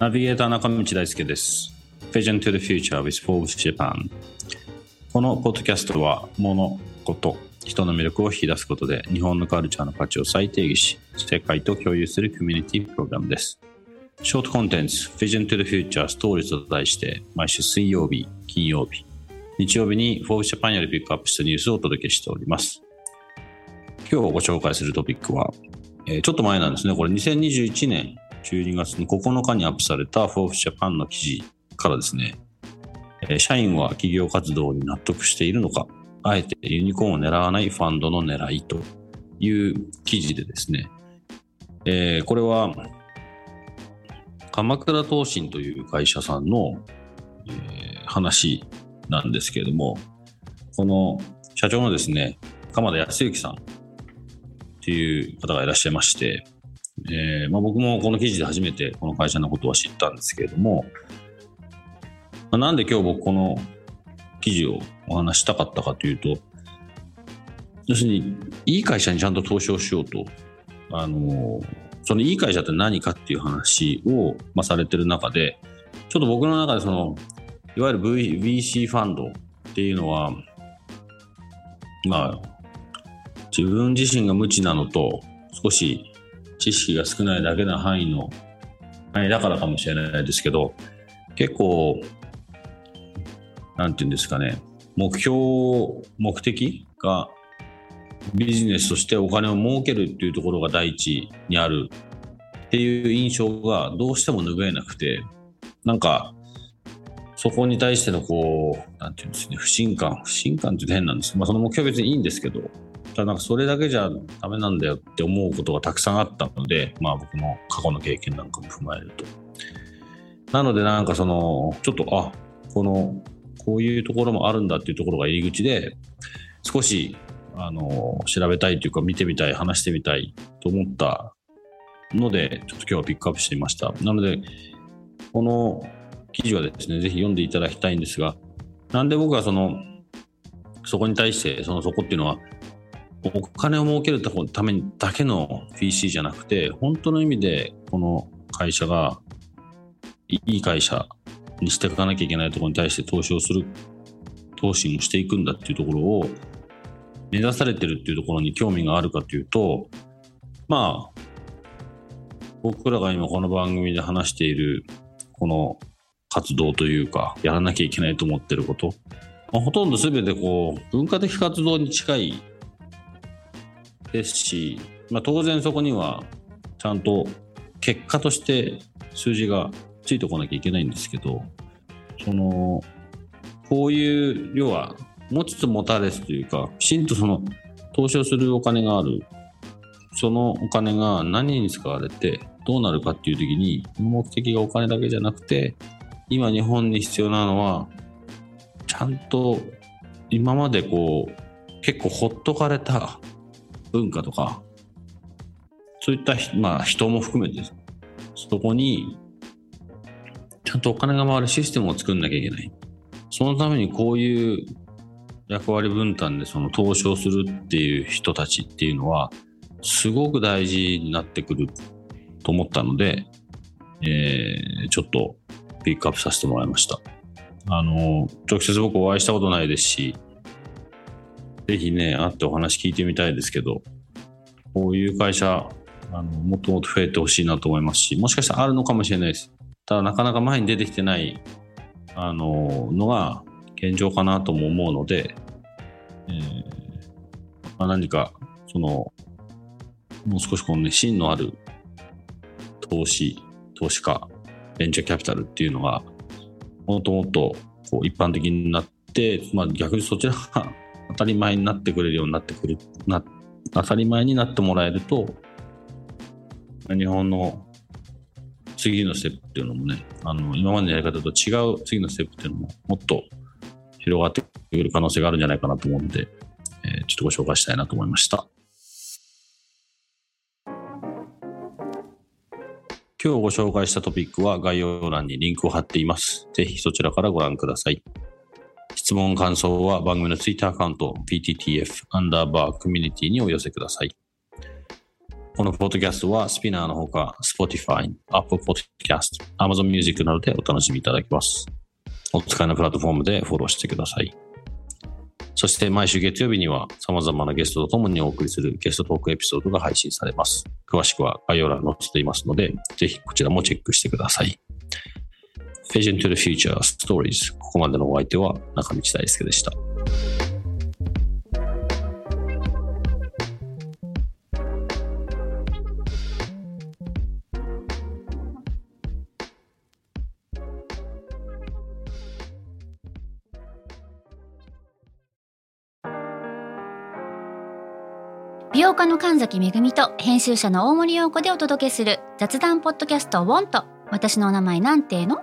ナビゲーター中道大輔です。Vision to the Future with Forbes Japan このポッドキャストは物、こと、人の魅力を引き出すことで日本のカルチャーの価値を再定義し世界と共有するコミュニティプログラムです。ショートコンテンツ Vision to the Future Stories と題して毎週水曜日、金曜日、日曜日に Forbes Japan よりピックアップしたニュースをお届けしております。今日ご紹介するトピックは、えー、ちょっと前なんですね。これ2021年12月の9日にアップされたフォーフジャパンの記事からですねえ、社員は企業活動に納得しているのか、あえてユニコーンを狙わないファンドの狙いという記事でですね、えー、これは鎌倉東進という会社さんの、えー、話なんですけれども、この社長のですね、鎌田康之さんという方がいらっしゃいまして、えーまあ、僕もこの記事で初めてこの会社のことは知ったんですけれども、まあ、なんで今日僕この記事をお話したかったかというと、要するに、いい会社にちゃんと投資をしようと、あの、そのいい会社って何かっていう話を、まあ、されてる中で、ちょっと僕の中でその、いわゆる、v、VC ファンドっていうのは、まあ、自分自身が無知なのと、少し知識が少ないだけの範囲の範囲だからかもしれないですけど結構なんていうんですかね目標目的がビジネスとしてお金を儲けるっていうところが第一にあるっていう印象がどうしても拭えなくてなんかそこに対してのこうなんていうんですね不信感。不信感って変なんです。まあその目標は別にいいんですけどただなんかそれだけじゃダメなんだよって思うことがたくさんあったので、まあ僕の過去の経験なんかも踏まえると。なのでなんかその、ちょっと、あ、この、こういうところもあるんだっていうところが入り口で、少し、あの、調べたいというか見てみたい、話してみたいと思ったので、ちょっと今日はピックアップしてみました。なので、この記事はですね、ぜひ読んでいただきたいんですが、なんで僕はその、そこに対して、そのそこっていうのは、お金を儲けるためだけの PC じゃなくて、本当の意味でこの会社がいい会社にしていかなきゃいけないところに対して投資をする、投資もしていくんだっていうところを目指されてるっていうところに興味があるかというと、まあ、僕らが今この番組で話しているこの活動というか、やらなきゃいけないと思ってること、まあ、ほとんど全てこう文化的活動に近いですし、まあ、当然そこにはちゃんと結果として数字がついてこなきゃいけないんですけどそのこういう要は持ちつ持たれずというかきちんとその投資をするお金がある。そのお金が何に使われてどうなるかっていう時に目的がお金だけじゃなくて今日本に必要なのはちゃんと今までこう結構ほっとかれた文化とか、そういった、まあ、人も含めて、そこに、ちゃんとお金が回るシステムを作んなきゃいけない。そのためにこういう役割分担でその投資をするっていう人たちっていうのは、すごく大事になってくると思ったので、えー、ちょっとピックアップさせてもらいました。あの、直接僕お会いしたことないですし、ぜひね、会ってお話聞いてみたいですけど、こういう会社、あのもっともっと増えてほしいなと思いますし、もしかしたらあるのかもしれないです。ただ、なかなか前に出てきてないあののが現状かなとも思うので、えーまあ、何か、その、もう少しこのね、芯のある投資、投資家、ベンチャーキャピタルっていうのが、もっともっとこう一般的になって、まあ、逆にそちらが当たり前になってくれるようになってくるな当たり前になってもらえると、日本の次のステップっていうのもね、あの今までのやり方と違う次のステップっていうのももっと広がってくる可能性があるんじゃないかなと思うので、えー、ちょっとご紹介したいなと思いました。今日ご紹介したトピックは概要欄にリンクを貼っています。ぜひそちらからご覧ください。質問、感想は番組の Twitter アカウント PTTF アンダーバーコミュニティにお寄せください。このポッドキャストはスピナーのほか Spotify、Apple Podcast、Amazon Music などでお楽しみいただけます。お使いのプラットフォームでフォローしてください。そして毎週月曜日には様々なゲストと共にお送りするゲストトークエピソードが配信されます。詳しくは概要欄に載せていますので、ぜひこちらもチェックしてください。Vision to the Future Stories ここまでのお相手は中道大輔でした。美容家の神崎恵と編集者の大森洋子でお届けする雑談ポッドキャスト「ウォンと私のお名前なんての?」